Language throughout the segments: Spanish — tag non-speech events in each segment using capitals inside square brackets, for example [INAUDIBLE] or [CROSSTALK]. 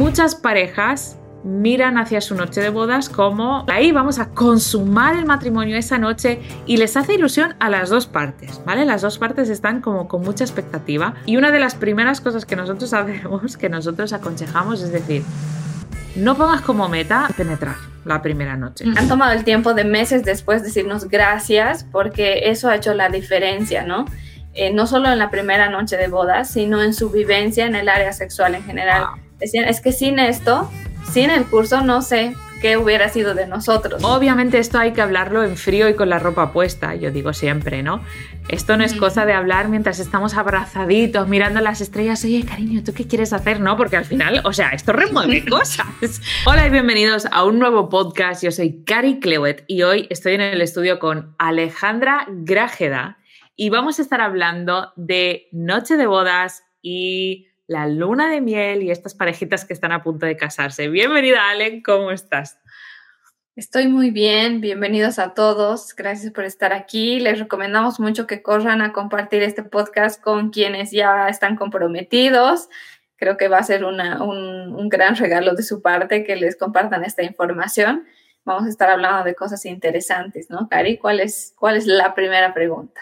muchas parejas miran hacia su noche de bodas como ahí vamos a consumar el matrimonio esa noche y les hace ilusión a las dos partes, ¿vale? Las dos partes están como con mucha expectativa y una de las primeras cosas que nosotros [LAUGHS] hacemos, que nosotros aconsejamos es decir, no pongas como meta penetrar la primera noche. Han tomado el tiempo de meses después decirnos gracias porque eso ha hecho la diferencia, ¿no? Eh, no solo en la primera noche de bodas, sino en su vivencia en el área sexual en general. Decían, es que sin esto sin el curso no sé qué hubiera sido de nosotros. Obviamente esto hay que hablarlo en frío y con la ropa puesta, yo digo siempre, ¿no? Esto no es cosa de hablar mientras estamos abrazaditos, mirando las estrellas, oye, cariño, ¿tú qué quieres hacer? No, porque al final, o sea, esto remueve [LAUGHS] cosas. Hola y bienvenidos a un nuevo podcast. Yo soy Cari Clewet y hoy estoy en el estudio con Alejandra Grájeda y vamos a estar hablando de noche de bodas y la luna de miel y estas parejitas que están a punto de casarse. Bienvenida, Allen, ¿cómo estás? Estoy muy bien, bienvenidos a todos, gracias por estar aquí. Les recomendamos mucho que corran a compartir este podcast con quienes ya están comprometidos. Creo que va a ser un, un, gran regalo de su parte que les compartan esta información. Vamos a estar hablando de cosas interesantes, ¿no, Cari? ¿Cuál es, cuál es la primera pregunta?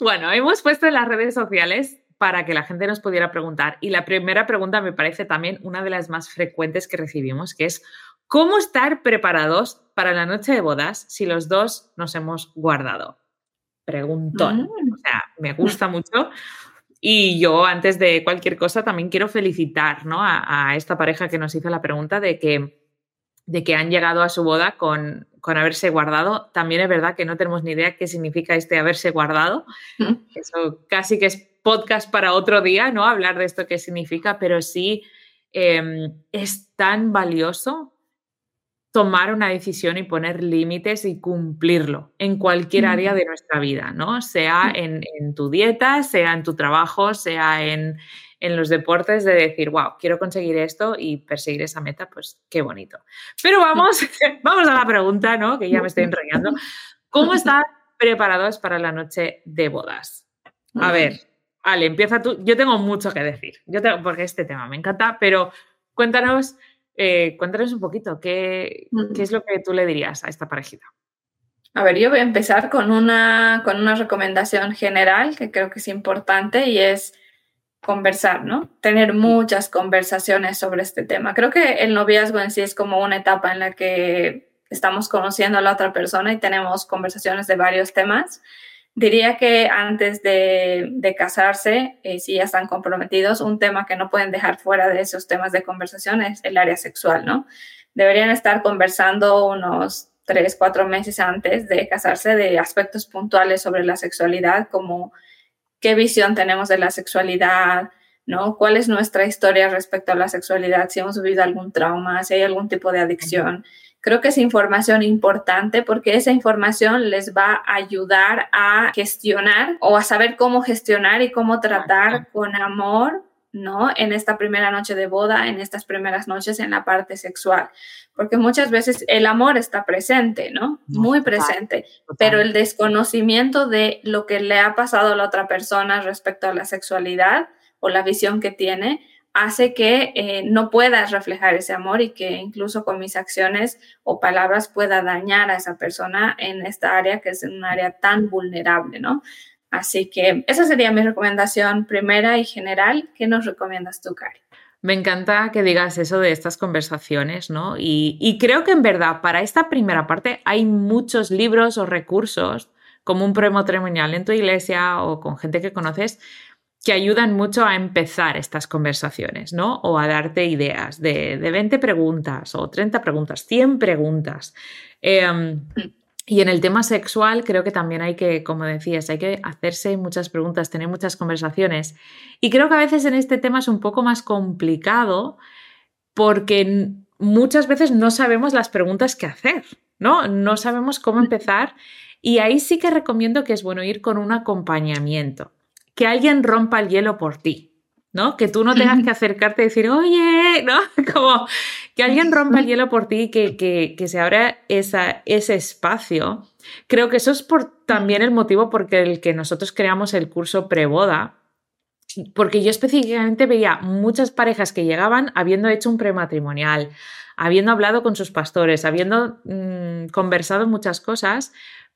Bueno, hemos puesto en las redes sociales para que la gente nos pudiera preguntar. Y la primera pregunta me parece también una de las más frecuentes que recibimos, que es ¿cómo estar preparados para la noche de bodas si los dos nos hemos guardado? Preguntón. Mm. O sea, me gusta mucho. Y yo, antes de cualquier cosa, también quiero felicitar a, esta pareja que nos hizo la pregunta de que, de que han llegado a su boda con, con haberse guardado. También es verdad que no tenemos ni idea qué significa este haberse guardado. Mm. Eso casi que es podcast para otro día, ¿no? Hablar de esto qué significa, pero sí em, es tan valioso tomar una decisión y poner límites y cumplirlo en cualquier área de nuestra vida, ¿no? Sea en, tu dieta, sea en tu trabajo, sea en, en, los deportes, de decir, wow, quiero conseguir esto y perseguir esa meta, pues qué bonito. Pero vamos, [LAUGHS] vamos a la pregunta, ¿no? Que ya me estoy enrollando. ¿Cómo están preparados para la noche de bodas? A ver, Ale, empieza tú. Yo tengo mucho que decir, yo tengo, porque este tema me encanta, pero cuéntanos, eh, cuéntanos un poquito, ¿qué, ¿qué, es lo que tú le dirías a esta parejita? A ver, yo voy a empezar con una, con una recomendación general que creo que es importante y es conversar, ¿no? Tener muchas conversaciones sobre este tema. Creo que el noviazgo en sí es como una etapa en la que estamos conociendo a la otra persona y tenemos conversaciones de varios temas. Diría que antes de, casarse, eh, si ya están comprometidos, un tema que no pueden dejar fuera de esos temas de conversación es el área sexual, ¿no? Deberían estar conversando unos tres, cuatro meses antes de casarse de aspectos puntuales sobre la sexualidad, como qué visión tenemos de la sexualidad, ¿no? ¿Cuál es nuestra historia respecto a la sexualidad? Si hemos vivido algún trauma, si hay algún tipo de adicción. Creo que es información importante porque esa información les va a ayudar a gestionar o a saber cómo gestionar y cómo tratar con amor, ¿no? En esta primera noche de boda, en estas primeras noches en la parte sexual. Porque muchas veces el amor está presente, ¿no? Muy presente, pero el desconocimiento de lo que le ha pasado a la otra persona respecto a la sexualidad o la visión que tiene hace que eh, no puedas reflejar ese amor y que incluso con mis acciones o palabras pueda dañar a esa persona en esta área que es un área tan vulnerable, ¿no? Así que esa sería mi recomendación primera y general. ¿Qué nos recomiendas tú, Cari? Me encanta que digas eso de estas conversaciones, ¿no? Y, y, creo que en verdad para esta primera parte hay muchos libros o recursos como un prematrimonial en tu iglesia o con gente que conoces que ayudan mucho a empezar estas conversaciones, ¿no? O a darte ideas de, de 20 preguntas o 30 preguntas, 100 preguntas. Em, y en el tema sexual creo que también hay que, como decías, hay que hacerse muchas preguntas, tener muchas conversaciones. Y creo que a veces en este tema es un poco más complicado porque muchas veces no sabemos las preguntas que hacer, ¿no? No sabemos cómo empezar. Y ahí sí que recomiendo que es bueno ir con un acompañamiento que alguien rompa el hielo por ti, ¿no? Que tú no tengas que acercarte y decir, oye, ¿no? [LAUGHS] Como que alguien rompa el hielo por ti, que, que, se abra esa, ese espacio. Creo que eso es por también el motivo por el que nosotros creamos el curso preboda. porque yo específicamente veía muchas parejas que llegaban habiendo hecho un prematrimonial, habiendo hablado con sus pastores, habiendo mm, conversado muchas cosas,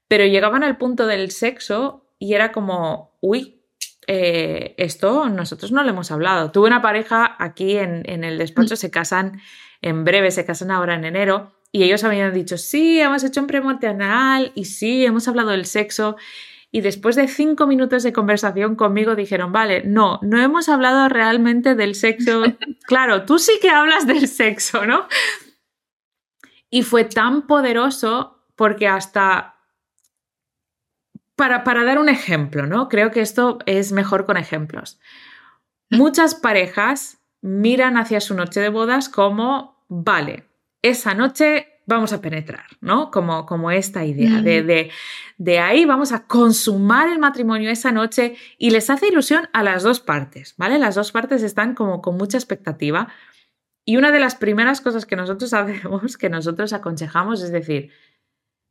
pero llegaban al punto del sexo y era como, uy, eh, esto nosotros no lo hemos hablado. Tuve una pareja aquí en, en el despacho, se casan en breve, se casan ahora en enero, y ellos habían dicho, sí, hemos hecho un prematrimonial y sí, hemos hablado del sexo. Y después de cinco minutos de conversación conmigo dijeron, vale, no, no hemos hablado realmente del sexo. [LAUGHS] claro, tú sí que hablas del sexo, ¿no? Y fue tan poderoso porque hasta... Para, para dar un ejemplo, ¿no? Creo que esto es mejor con ejemplos. Muchas parejas miran hacia su noche de bodas como, vale, esa noche vamos a penetrar, ¿no? Como, como esta idea de, de, ahí vamos a consumar el matrimonio esa noche y les hace ilusión a las dos partes, ¿vale? Las dos partes están como con mucha expectativa. Y una de las primeras cosas que nosotros [LAUGHS] hacemos, que nosotros aconsejamos, es decir,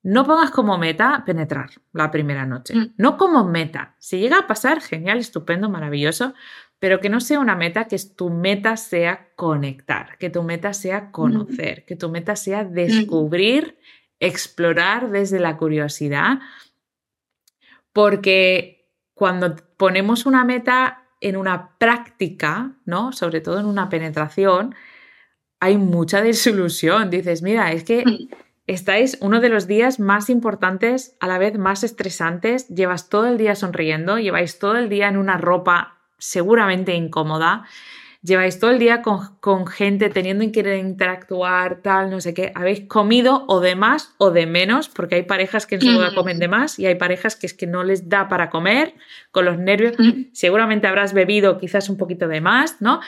no pongas como meta penetrar la primera noche, mm. no como meta. Si llega a pasar, genial, estupendo, maravilloso, pero que no sea una meta, que tu meta sea conectar, que tu meta sea conocer, que tu meta sea descubrir, explorar desde la curiosidad, porque cuando ponemos una meta en una práctica, ¿no? Sobre todo en una penetración, hay mucha desilusión. Dices, mira, es que estáis uno de los días más importantes, a la vez más estresantes, llevas todo el día sonriendo, lleváis todo el día en una ropa seguramente incómoda. Lleváis todo el día con, gente teniendo que interactuar, tal, no sé qué. Habéis comido o de más o de menos, porque hay parejas que en su boda comen de más y hay parejas que es que no les da para comer con los nervios. Seguramente habrás bebido quizás un poquito de más, ¿no?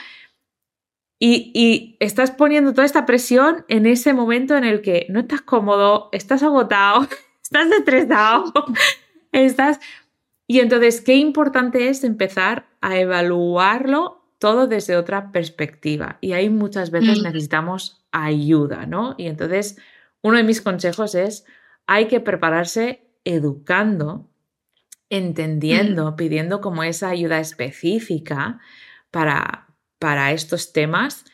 Y, y, estás poniendo toda esta presión en ese momento en el que no estás cómodo, estás agotado, [LAUGHS] estás estresado, [LAUGHS] estás y entonces, qué importante es empezar a evaluarlo todo desde otra perspectiva. Y ahí muchas veces necesitamos ayuda, ¿no? Y entonces, uno de mis consejos es, hay que prepararse educando, entendiendo, pidiendo como esa ayuda específica para, para estos temas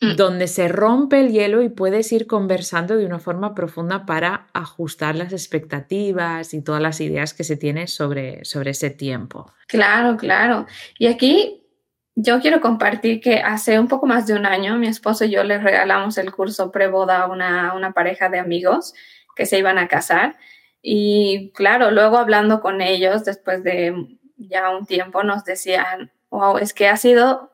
Mm. donde se rompe el hielo y puedes ir conversando de una forma profunda para ajustar las expectativas y todas las ideas que se tienen sobre, sobre ese tiempo. Claro, claro. Y aquí yo quiero compartir que hace un poco más de un año mi esposo y yo le regalamos el curso preboda a una, una pareja de amigos que se iban a casar. Y claro, luego hablando con ellos después de ya un tiempo nos decían, wow, es que ha sido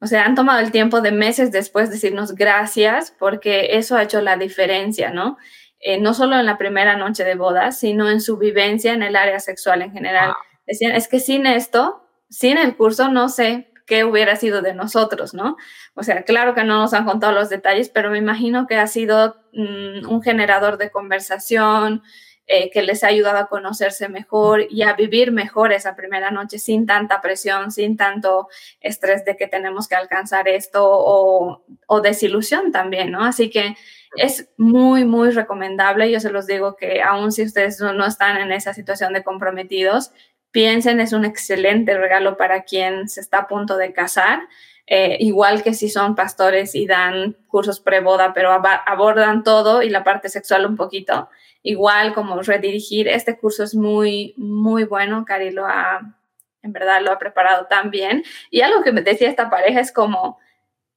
o sea, han tomado el tiempo de meses después decirnos gracias porque eso ha hecho la diferencia, ¿no? Eh, no solo en la primera noche de boda, sino en su vivencia en el área sexual en general. Decían, es que sin esto, sin el curso, no sé qué hubiera sido de nosotros, ¿no? O sea, claro que no nos han contado los detalles, pero me imagino que ha sido mm, un generador de conversación, eh, que les ha ayudado a conocerse mejor y a vivir mejor esa primera noche sin tanta presión, sin tanto estrés de que tenemos que alcanzar esto o, desilusión también, ¿no? Así que es muy, muy recomendable. Yo se los digo que aun si ustedes no, están en esa situación de comprometidos, piensen, es un excelente regalo para quien se está a punto de casar. Eh, igual que si son pastores y dan cursos pre-boda, pero abordan todo y la parte sexual un poquito igual como redirigir. Este curso es muy, muy bueno. Cari lo ha, en verdad, lo ha preparado tan bien. Y algo que me decía esta pareja es como,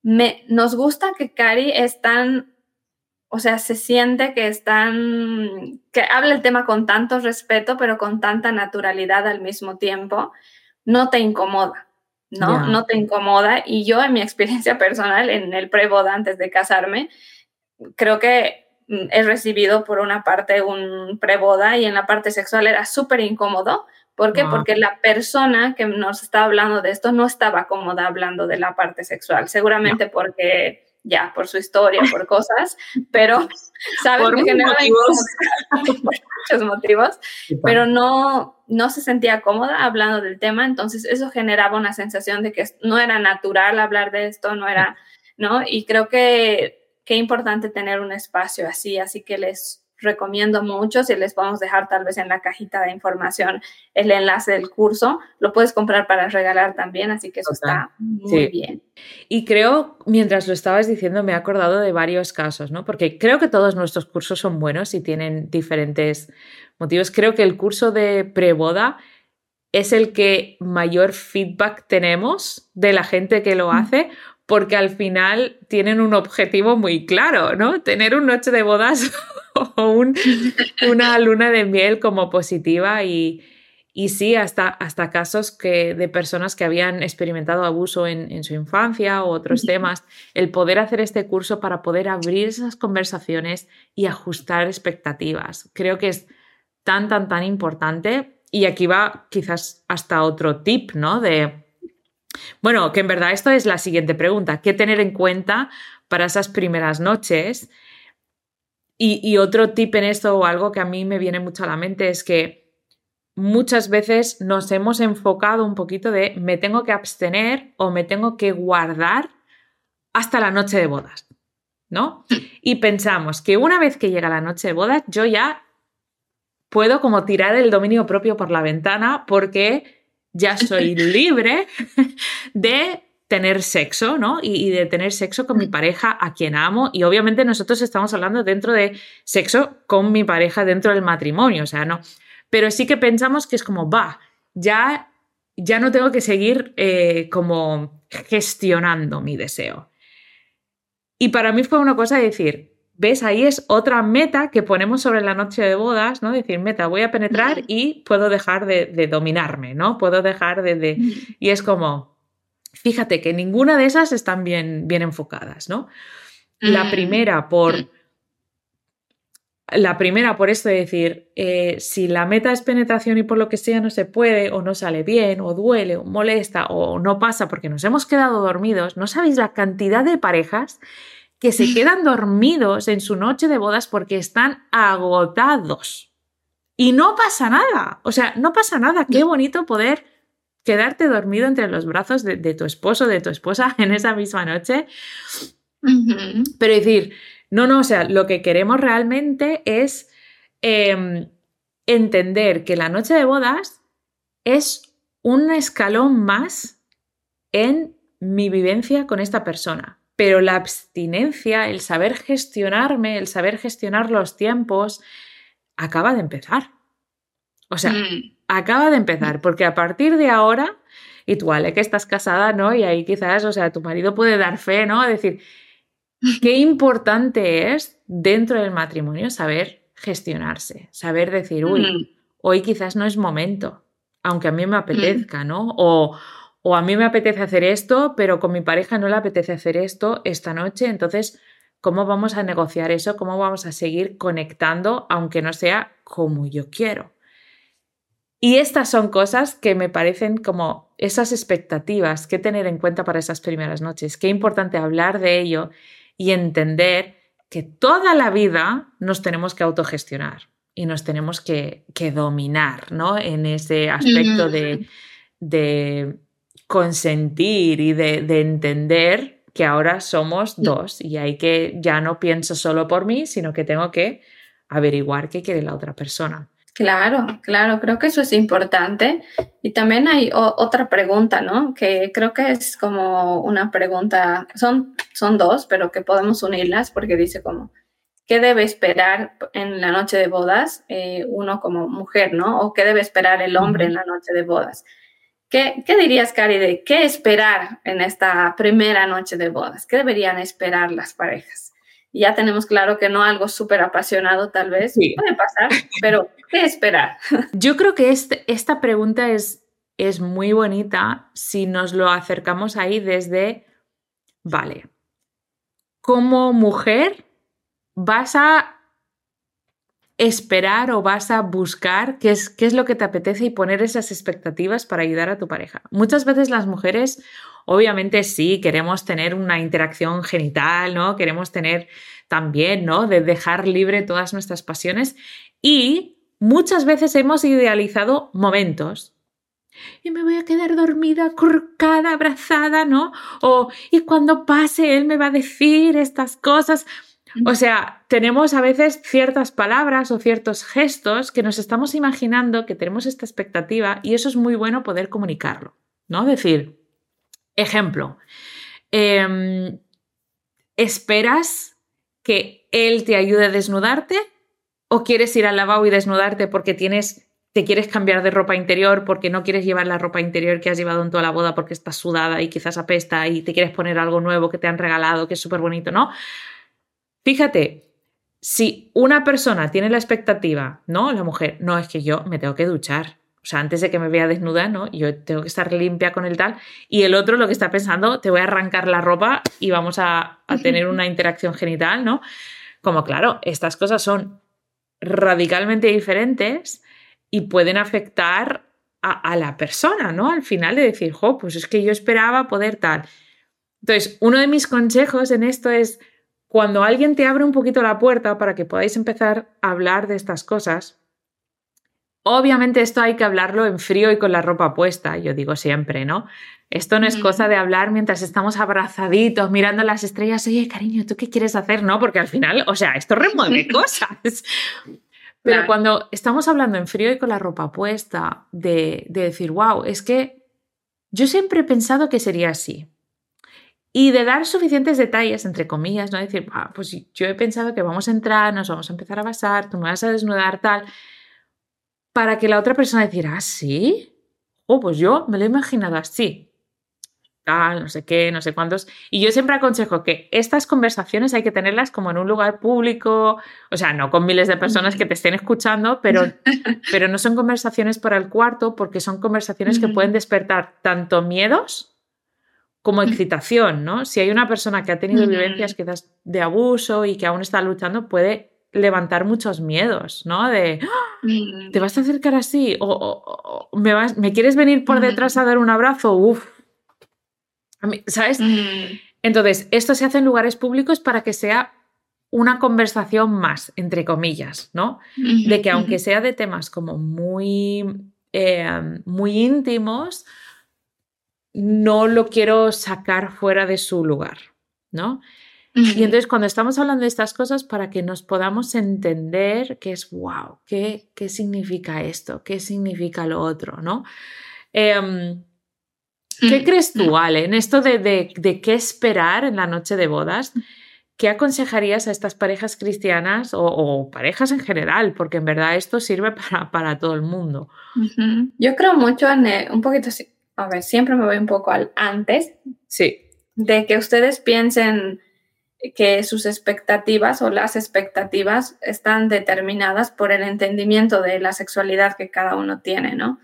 me, nos gusta que Cari es tan, o sea, se siente que es tan, que habla el tema con tanto respeto, pero con tanta naturalidad al mismo tiempo. No te incomoda. ¿no? No te incomoda. Y yo, en mi experiencia [LAUGHS] personal, en el pre-boda antes de casarme, creo que he recibido por una parte un preboda y en la parte sexual era súper incómodo. ¿Por qué? Porque la persona que nos estaba hablando de esto no estaba cómoda hablando de la parte sexual, seguramente porque ya, por su historia, por cosas, [LAUGHS] pero, ¿sabes? Por [LAUGHS] muchos motivos. muchos motivos, pero no, no se sentía cómoda hablando del tema, entonces eso generaba una sensación de que no era natural hablar de esto, no era, ¿no? Y creo que qué importante tener un espacio así, así que les recomiendo mucho, si les podemos dejar tal vez en la cajita de información el enlace del curso, lo puedes comprar para regalar también, así que eso está muy bien. Y creo, mientras lo estabas diciendo, me he acordado de varios casos, ¿no? Porque creo que todos nuestros cursos son buenos y tienen diferentes motivos. Creo que el curso de preboda es el que mayor feedback tenemos de la gente que lo hace, porque al final tienen un objetivo muy claro, ¿no? Tener un noche de bodas [LAUGHS] o una luna de miel como positiva y, sí, hasta, hasta casos que, de personas que habían experimentado abuso en, su infancia o otros temas, el poder hacer este curso para poder abrir esas conversaciones y ajustar expectativas. Creo que es tan, tan, tan importante. Y aquí va quizás hasta otro tip, ¿no? De bueno, que en verdad esto es la siguiente pregunta. ¿Qué tener en cuenta para esas primeras noches? Y, otro tip en esto o algo que a mí me viene mucho a la mente es que muchas veces nos hemos enfocado un poquito de me tengo que abstener o me tengo que guardar hasta la noche de bodas, ¿no? Y pensamos que una vez que llega la noche de bodas yo ya puedo como tirar el dominio propio por la ventana porque ya [LAUGHS] soy libre de tener sexo, ¿no? Y, de tener sexo con mi pareja a quien amo. Y obviamente nosotros estamos hablando dentro de sexo con mi pareja dentro del matrimonio, o sea, no. Pero sí que pensamos que es como, va, ya, ya no tengo que seguir eh, como gestionando mi deseo. Y para mí fue una cosa de decir, ¿Ves? Ahí es otra meta que ponemos sobre la noche de bodas, ¿no? Decir, meta, voy a penetrar y puedo dejar de, dominarme, ¿no? Puedo dejar de, Y es como, fíjate que ninguna de esas están bien, bien enfocadas, ¿no? La mm. primera por... La primera por esto de decir, eh, si la meta es penetración y por lo que sea no se puede o no sale bien o duele o molesta o no pasa porque nos hemos quedado dormidos, no sabéis la cantidad de parejas que se quedan dormidos en su noche de bodas porque están agotados. Y no pasa nada. O sea, no pasa nada. Qué bonito poder quedarte dormido entre los brazos de, tu esposo, de tu esposa [LAUGHS] en esa misma noche. Pero decir, no, no, o sea, lo que queremos realmente es em, entender que la noche de bodas es un escalón más en mi vivencia con esta persona pero la abstinencia, el saber gestionarme, el saber gestionar los tiempos, acaba de empezar. O sea, mm. acaba de empezar, porque a partir de ahora, y tú, Ale, que estás casada, ¿no? Y ahí quizás, o sea, tu marido puede dar fe, ¿no? Decir, [LAUGHS] qué importante es dentro del matrimonio saber gestionarse, saber decir, uy, mm. hoy quizás no es momento, aunque a mí me apetezca, ¿no? O, o a mí me apetece hacer esto, pero con mi pareja no le apetece hacer esto esta noche, entonces, ¿cómo vamos a negociar eso? ¿Cómo vamos a seguir conectando, aunque no sea como yo quiero? Y estas son cosas que me parecen como esas expectativas que tener en cuenta para esas primeras noches. Qué importante hablar de ello y entender que toda la vida nos tenemos que autogestionar y nos tenemos que, dominar ¿no? en ese aspecto de, de consentir y de, entender que ahora somos dos y hay que, ya no pienso solo por mí, sino que tengo que averiguar qué quiere la otra persona. Claro, claro, creo que eso es importante. Y también hay otra pregunta, ¿no? Que creo que es como una pregunta, son, son dos, pero que podemos unirlas porque dice como, ¿qué debe esperar en la noche de bodas eh, uno como mujer, ¿no? O qué debe esperar el hombre en la noche de bodas. ¿Qué, dirías, Cari, de qué esperar en esta primera noche de bodas? ¿Qué deberían esperar las parejas? ya tenemos claro que no algo súper apasionado tal vez, puede pasar, pero ¿qué esperar? [LAUGHS] Yo creo que este, esta pregunta es, es muy bonita si nos lo acercamos ahí desde, vale, como mujer vas a esperar o vas a buscar qué es, qué es lo que te apetece y poner esas expectativas para ayudar a tu pareja. Muchas veces las mujeres, obviamente sí, queremos tener una interacción genital, ¿no? Queremos tener también, ¿no? De dejar libre todas nuestras pasiones y muchas veces hemos idealizado momentos. Y me voy a quedar dormida, curcada, abrazada, ¿no? O, y cuando pase, él me va a decir estas cosas. O sea, tenemos a veces ciertas palabras o ciertos gestos que nos estamos imaginando que tenemos esta expectativa y eso es muy bueno poder comunicarlo, ¿no? Decir, ejemplo, em, ¿esperas que él te ayude a desnudarte o quieres ir al lavabo y desnudarte porque tienes te quieres cambiar de ropa interior porque no quieres llevar la ropa interior que has llevado en toda la boda porque estás sudada y quizás apesta y te quieres poner algo nuevo que te han regalado que es súper bonito, ¿no? Fíjate, si una persona tiene la expectativa, ¿no? La mujer, no, es que yo me tengo que duchar. O sea, antes de que me vea desnuda, ¿no? Yo tengo que estar limpia con el tal. Y el otro lo que está pensando, te voy a arrancar la ropa y vamos a, a tener una interacción genital, ¿no? Como claro, estas cosas son radicalmente diferentes y pueden afectar a, la persona, ¿no? Al final de decir, jo, pues es que yo esperaba poder tal. Entonces, uno de mis consejos en esto es cuando alguien te abre un poquito la puerta para que podáis empezar a hablar de estas cosas, obviamente esto hay que hablarlo en frío y con la ropa puesta, yo digo siempre, ¿no? Esto no es cosa de hablar mientras estamos abrazaditos, mirando las estrellas, oye, cariño, ¿tú qué quieres hacer? No, porque al final, o sea, esto remueve [LAUGHS] cosas. Pero cuando estamos hablando en frío y con la ropa puesta, de, decir, wow, es que yo siempre he pensado que sería así. Y de dar suficientes detalles, entre comillas, ¿no? Decir, ah, pues yo he pensado que vamos a entrar, nos vamos a empezar a basar, tú me vas a desnudar, tal, para que la otra persona dijera, ¿ah, sí? Oh, pues yo me lo he imaginado así tal, no sé qué, no sé cuántos. Y yo siempre aconsejo que estas conversaciones hay que tenerlas como en un lugar público, o sea, no con miles de personas que te estén escuchando, pero, [LAUGHS] pero no son conversaciones para el cuarto porque son conversaciones que pueden despertar tanto miedos como excitación, ¿no? Si hay una persona que ha tenido vivencias quizás de abuso y que aún está luchando, puede levantar muchos miedos, ¿no? De, ¡Ah! ¿te vas a acercar así? ¿O, ¿me, vas, ¿me quieres venir por detrás a dar un abrazo? Uf, ¿Sabes? Entonces, esto se hace en lugares públicos para que sea una conversación más, entre comillas, ¿no? de que aunque sea de temas como muy, em, muy íntimos, no lo quiero sacar fuera de su lugar, ¿no? Y entonces cuando estamos hablando de estas cosas, para que nos podamos entender qué es, wow, ¿qué, qué significa esto? ¿Qué significa lo otro? ¿no? Em, ¿Qué mm, crees tú, mm. Ale, en esto de, qué esperar en la noche de bodas? ¿Qué aconsejarías a estas parejas cristianas o, parejas en general? Porque en verdad esto sirve [LAUGHS] para, todo el mundo. Yo creo mucho en un poquito, a ver, siempre me voy un poco al antes. Sí. De que ustedes piensen que sus expectativas o las expectativas están determinadas por el entendimiento de la sexualidad que cada uno tiene, ¿no?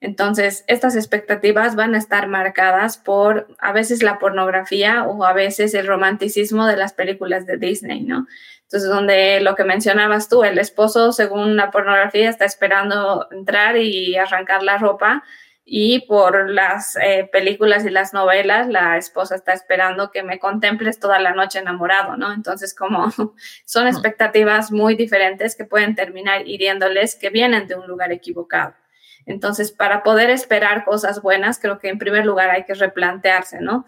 Entonces, estas expectativas van a estar marcadas por a veces la pornografía o a veces el romanticismo de las películas de Disney, ¿no? Entonces, donde lo que mencionabas tú, el esposo, según la pornografía, está esperando entrar y arrancar la ropa y por las eh, películas y las novelas, la esposa está esperando que me contemples toda la noche enamorado, ¿no? Entonces, como [LAUGHS] son expectativas muy diferentes que pueden terminar hiriéndoles, que vienen de un lugar equivocado. Entonces, para poder esperar cosas buenas, creo que en primer lugar hay que replantearse, ¿no?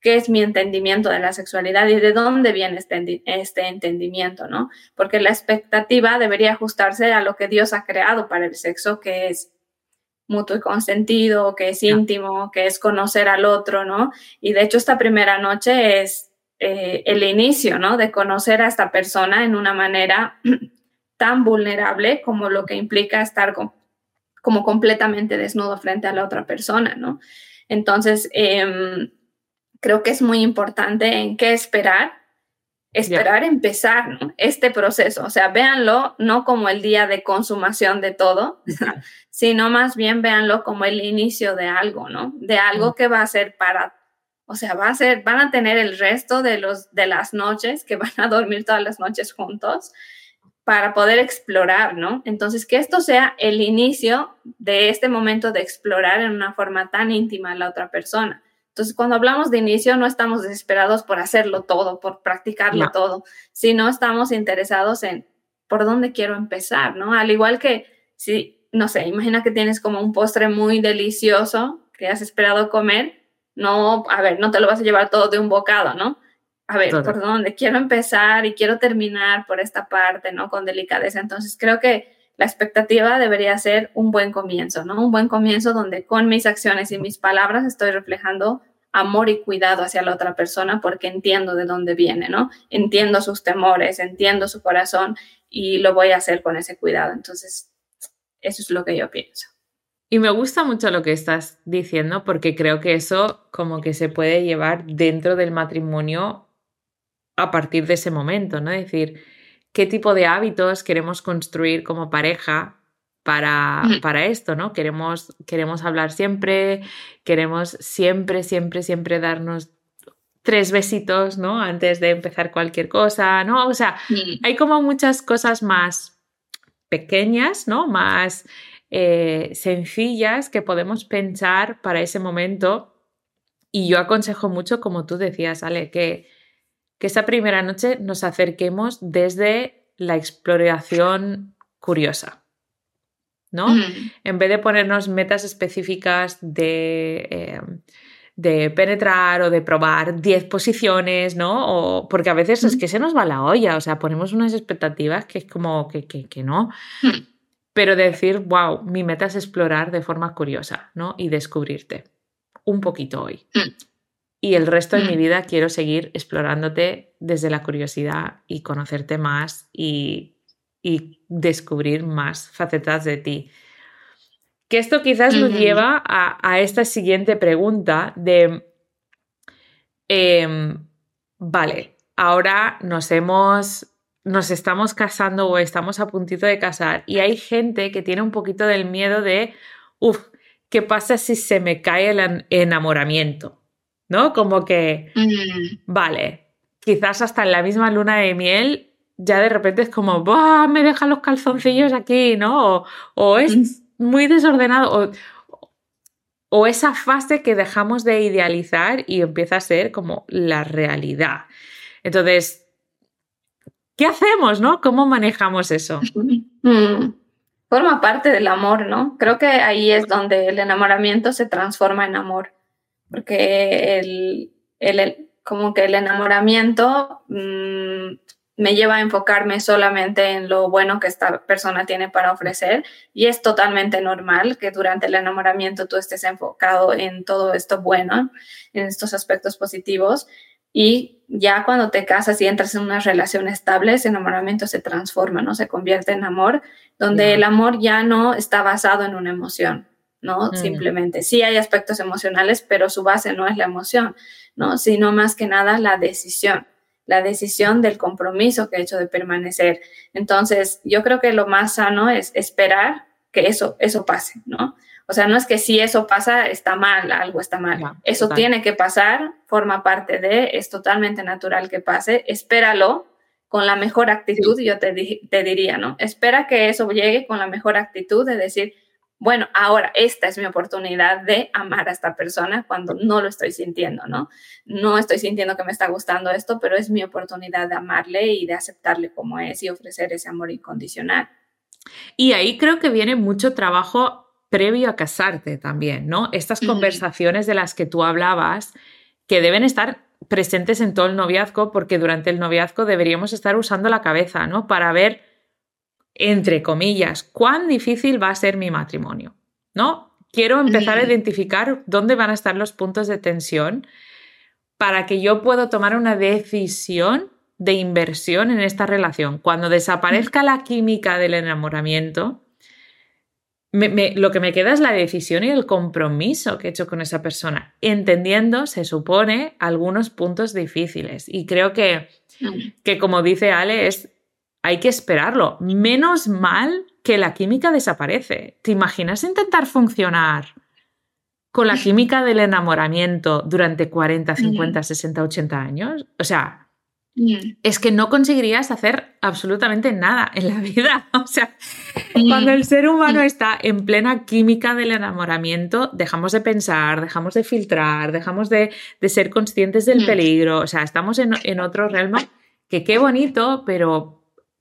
¿Qué es mi entendimiento de la sexualidad y de dónde viene este, este entendimiento, ¿no? Porque la expectativa debería ajustarse a lo que Dios ha creado para el sexo, que es mutuo y consentido, que es íntimo, que es conocer al otro, ¿no? Y de hecho esta primera noche es eh, el inicio, ¿no? De conocer a esta persona en una manera [CLEARS THROAT] tan vulnerable como lo que implica estar con, como completamente desnudo frente a la otra persona, ¿no? Entonces, em, creo que es muy importante en qué esperar, esperar empezar este proceso. O sea, véanlo no como el día de consumación de todo, [LAUGHS] sino más bien véanlo como el inicio de algo, ¿no? De algo que va a ser para, o sea, va a ser, van a tener el resto de, los, de las noches, que [LAUGHS] van a dormir todas las noches juntos, para poder explorar, ¿no? Entonces, que esto sea el inicio de este momento de explorar en una forma tan íntima a la otra persona. Entonces, cuando hablamos de inicio, no estamos desesperados por hacerlo todo, por practicarlo todo, sino estamos interesados en por dónde quiero empezar, ¿no? Al igual que si, no sé, imagina que tienes como un postre muy delicioso que has esperado comer, no, a ver, no te lo vas a llevar todo de un bocado, ¿no? a ver, por dónde quiero empezar y quiero terminar por esta parte, ¿no? Con delicadeza. Entonces, creo que la expectativa debería ser un buen comienzo, ¿no? Un buen comienzo donde con mis acciones y mis palabras estoy reflejando amor y cuidado hacia la otra persona porque entiendo de dónde viene, ¿no? Entiendo sus temores, entiendo su corazón y lo voy a hacer con ese cuidado. Entonces, eso es lo que yo pienso. Y me gusta mucho lo que estás diciendo porque creo que eso como que se puede llevar dentro del matrimonio a partir de ese momento, ¿no? Es decir, qué tipo de hábitos queremos construir como pareja para, mm. para esto, ¿no? Queremos, queremos hablar siempre, queremos siempre, siempre, siempre darnos tres besitos, ¿no? Antes de empezar cualquier cosa, ¿no? O sea, hay como muchas cosas más pequeñas, ¿no? Más eh, sencillas que podemos pensar para ese momento. Y yo aconsejo mucho, como tú decías, Ale, que que esa primera noche nos acerquemos desde la exploración curiosa. ¿no? En vez de ponernos metas específicas de, eh, de penetrar o de probar 10 posiciones, ¿no? O, porque a veces es que se nos va la olla, o sea, ponemos unas expectativas que es como que, que, no. Pero decir, wow, mi meta es explorar de forma curiosa, ¿no? Y descubrirte un poquito hoy y el resto de mi mm. vida quiero seguir explorándote desde la curiosidad y conocerte más y, descubrir más facetas de ti. Que esto quizás nos lleva a, esta siguiente pregunta de, em, vale, ahora nos hemos, nos estamos casando o estamos a puntito de casar y hay gente que tiene un poquito del miedo de, uff, ¿qué pasa si se me cae el enamoramiento? ¿No? Como que, mm. vale, quizás hasta en la misma luna de miel ya de repente es como, ¡buah! Me dejan los calzoncillos aquí, ¿no? O, es mm. muy desordenado, o, o, esa fase que dejamos de idealizar y empieza a ser como la realidad. Entonces, ¿qué hacemos, no? ¿Cómo manejamos eso? [LAUGHS] Mm. Forma parte del amor, ¿no? Creo que ahí es donde el enamoramiento se transforma en amor porque el, el, como que el enamoramiento mm, me lleva a enfocarme solamente en lo bueno que esta persona tiene para ofrecer y es totalmente normal que durante el enamoramiento tú estés enfocado en todo esto bueno, en estos aspectos positivos y ya cuando te casas y entras en una relación estable, ese enamoramiento se transforma, ¿no? Se convierte en amor, donde el amor ya no está basado en una emoción, ¿no? Mm. Simplemente, sí hay aspectos emocionales, pero su base no es la emoción, ¿no? Sino más que nada la decisión, la decisión del compromiso que he hecho de permanecer. Entonces, yo creo que lo más sano es esperar que eso, eso pase, ¿no? O sea, no es que si eso pasa, está mal, algo está mal. eso tiene que pasar, forma parte de, es totalmente natural que pase, espéralo con la mejor actitud, yo te, te diría, ¿no? Espera que eso llegue con la mejor actitud de decir, bueno, ahora esta es mi oportunidad de amar a esta persona cuando no lo estoy sintiendo, ¿no? No estoy sintiendo que me está gustando esto, pero es mi oportunidad de amarle y de aceptarle como es y ofrecer ese amor incondicional. Y ahí creo que viene mucho trabajo previo a casarte también, ¿no? Estas conversaciones de las que tú hablabas que deben estar presentes en todo el noviazgo porque durante el noviazgo deberíamos estar usando la cabeza, ¿no? Para ver entre comillas, cuán difícil va a ser mi matrimonio, ¿no? Quiero empezar a identificar dónde van a estar los puntos de tensión para que yo pueda tomar una decisión de inversión en esta relación. Cuando desaparezca la química del enamoramiento, lo que me queda es la decisión y el compromiso que he hecho con esa persona, entendiendo, se supone, algunos puntos difíciles. Y creo que, que como dice Ale, es hay que esperarlo. Menos mal que la química desaparece. ¿Te imaginas intentar funcionar con la [LAUGHS] química del enamoramiento durante 40, 50, 60, 80 años? O sea, es que no conseguirías hacer absolutamente nada en la vida. [LAUGHS] O sea, cuando el ser humano está en plena química del enamoramiento, dejamos de pensar, dejamos de filtrar, dejamos de, ser conscientes del peligro. O sea, estamos en, en otro realm que qué bonito, pero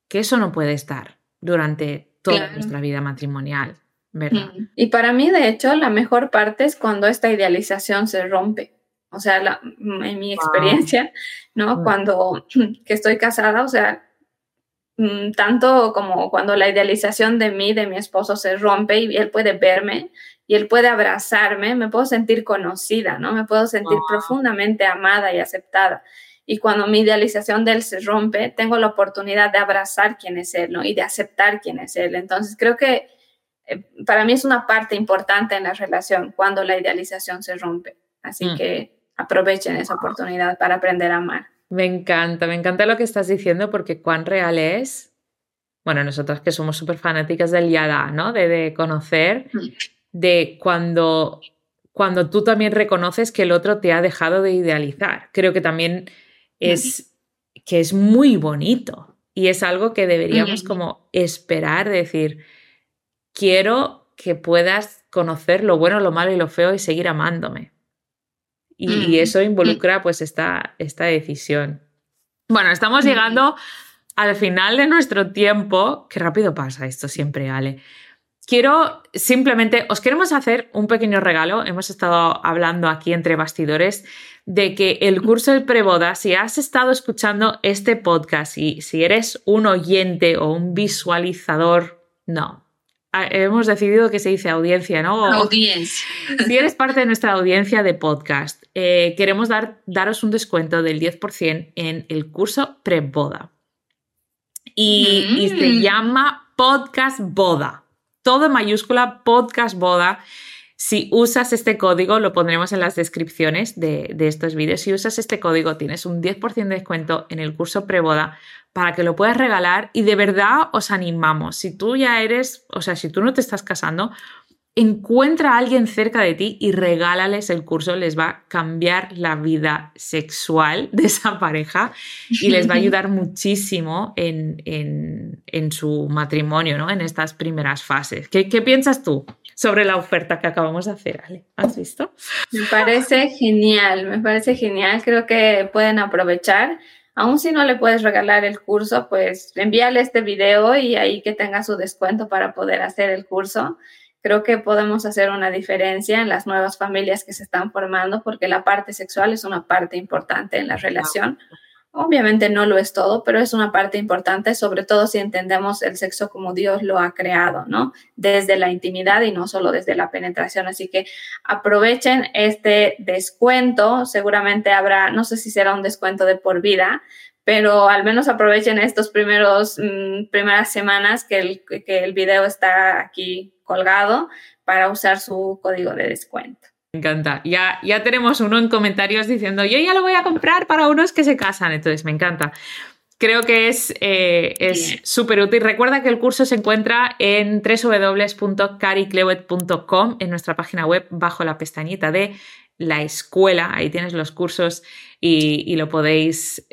que eso no puede estar durante toda nuestra vida matrimonial, ¿verdad? Y para mí, de hecho, la mejor parte es cuando esta idealización se rompe. O sea, en mi experiencia, ¿no? Mm. Cuando [CLEARS THROAT] que estoy casada, o sea, mm, tanto como cuando la idealización de mí, de mi esposo se rompe y él puede verme y él puede abrazarme, me puedo sentir conocida, ¿no? Me puedo sentir profundamente amada y aceptada. Y cuando mi idealización de él se rompe, tengo la oportunidad de abrazar quién es él, ¿no? Y de aceptar quién es él. Entonces, creo que eh, para mí es una parte importante en la relación cuando la idealización se rompe. Así mm. que aprovechen esa oportunidad para aprender a amar. Me encanta, me encanta lo que estás diciendo porque cuán real es. Bueno, nosotros que somos súper fanáticas del yada, ¿no? De, de conocer, mm. de cuando, cuando tú también reconoces que el otro te ha dejado de idealizar. Creo que también es que es muy bonito y es algo que deberíamos como esperar, decir, quiero que puedas conocer lo bueno, lo malo y lo feo y seguir amándome. Y, eso involucra pues esta, esta decisión. Bueno, estamos llegando al final de nuestro tiempo. Qué rápido pasa esto siempre, Ale. Quiero simplemente, os queremos hacer un pequeño regalo. Hemos estado hablando aquí entre bastidores de que el curso de preboda, si has estado escuchando este podcast y si eres un oyente o un visualizador, no. Hemos decidido que se dice audiencia, ¿no? Audiencia. Si eres parte de nuestra audiencia de podcast, eh, queremos dar, daros un descuento del 10% en el curso preboda. Y, y se mm. llama Podcast Boda. Todo en mayúscula, Podcast Boda. Si usas este código, lo pondremos en las descripciones de, estos vídeos. Si usas este código, tienes un 10% de descuento en el curso preboda para que lo puedas regalar y de verdad os animamos. Si tú ya eres, o sea, si tú no te estás casando, encuentra a alguien cerca de ti y regálales el curso, les va a cambiar la vida sexual de esa pareja y les va a ayudar [LAUGHS] muchísimo en, su matrimonio, ¿no? En estas primeras fases. ¿Qué, ¿Qué, piensas tú sobre la oferta que acabamos de hacer, Ale? ¿Has visto? Me parece genial, me parece genial. Creo que pueden aprovechar. Aún si no le puedes regalar el curso, pues envíale este video y ahí que tenga su descuento para poder hacer el curso creo que podemos hacer una diferencia en las nuevas familias que se están formando porque la parte sexual es una parte importante en la relación. Obviamente no lo es todo, pero es una parte importante, sobre todo si entendemos el sexo como Dios lo ha creado, ¿no? Desde la intimidad y no solo desde la penetración. Así que aprovechen este descuento. Seguramente habrá, no sé si será un descuento de por vida, pero al menos aprovechen estos primeros mm, primeras semanas que el, que el video está aquí colgado para usar su código de descuento. Me encanta. Ya, ya tenemos uno en comentarios diciendo, yo ya lo voy a comprar para unos que se casan. Entonces, me encanta. Creo que es eh, súper útil. Recuerda que el curso se encuentra en www.cariclewet.com en nuestra página web bajo la pestañita de la escuela. Ahí tienes los cursos y lo podéis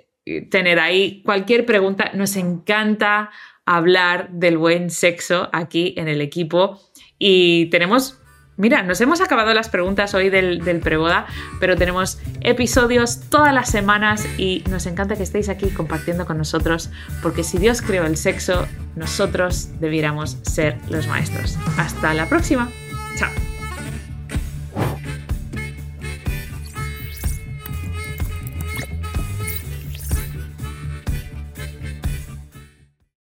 tener ahí cualquier pregunta. Nos encanta hablar del buen sexo aquí en el equipo y tenemos... Mira, nos hemos acabado las preguntas hoy del, del preboda, pero tenemos episodios todas las semanas y nos encanta que estéis aquí compartiendo con nosotros, porque si Dios creó el sexo, nosotros debiéramos ser los maestros. Hasta la próxima. Chao.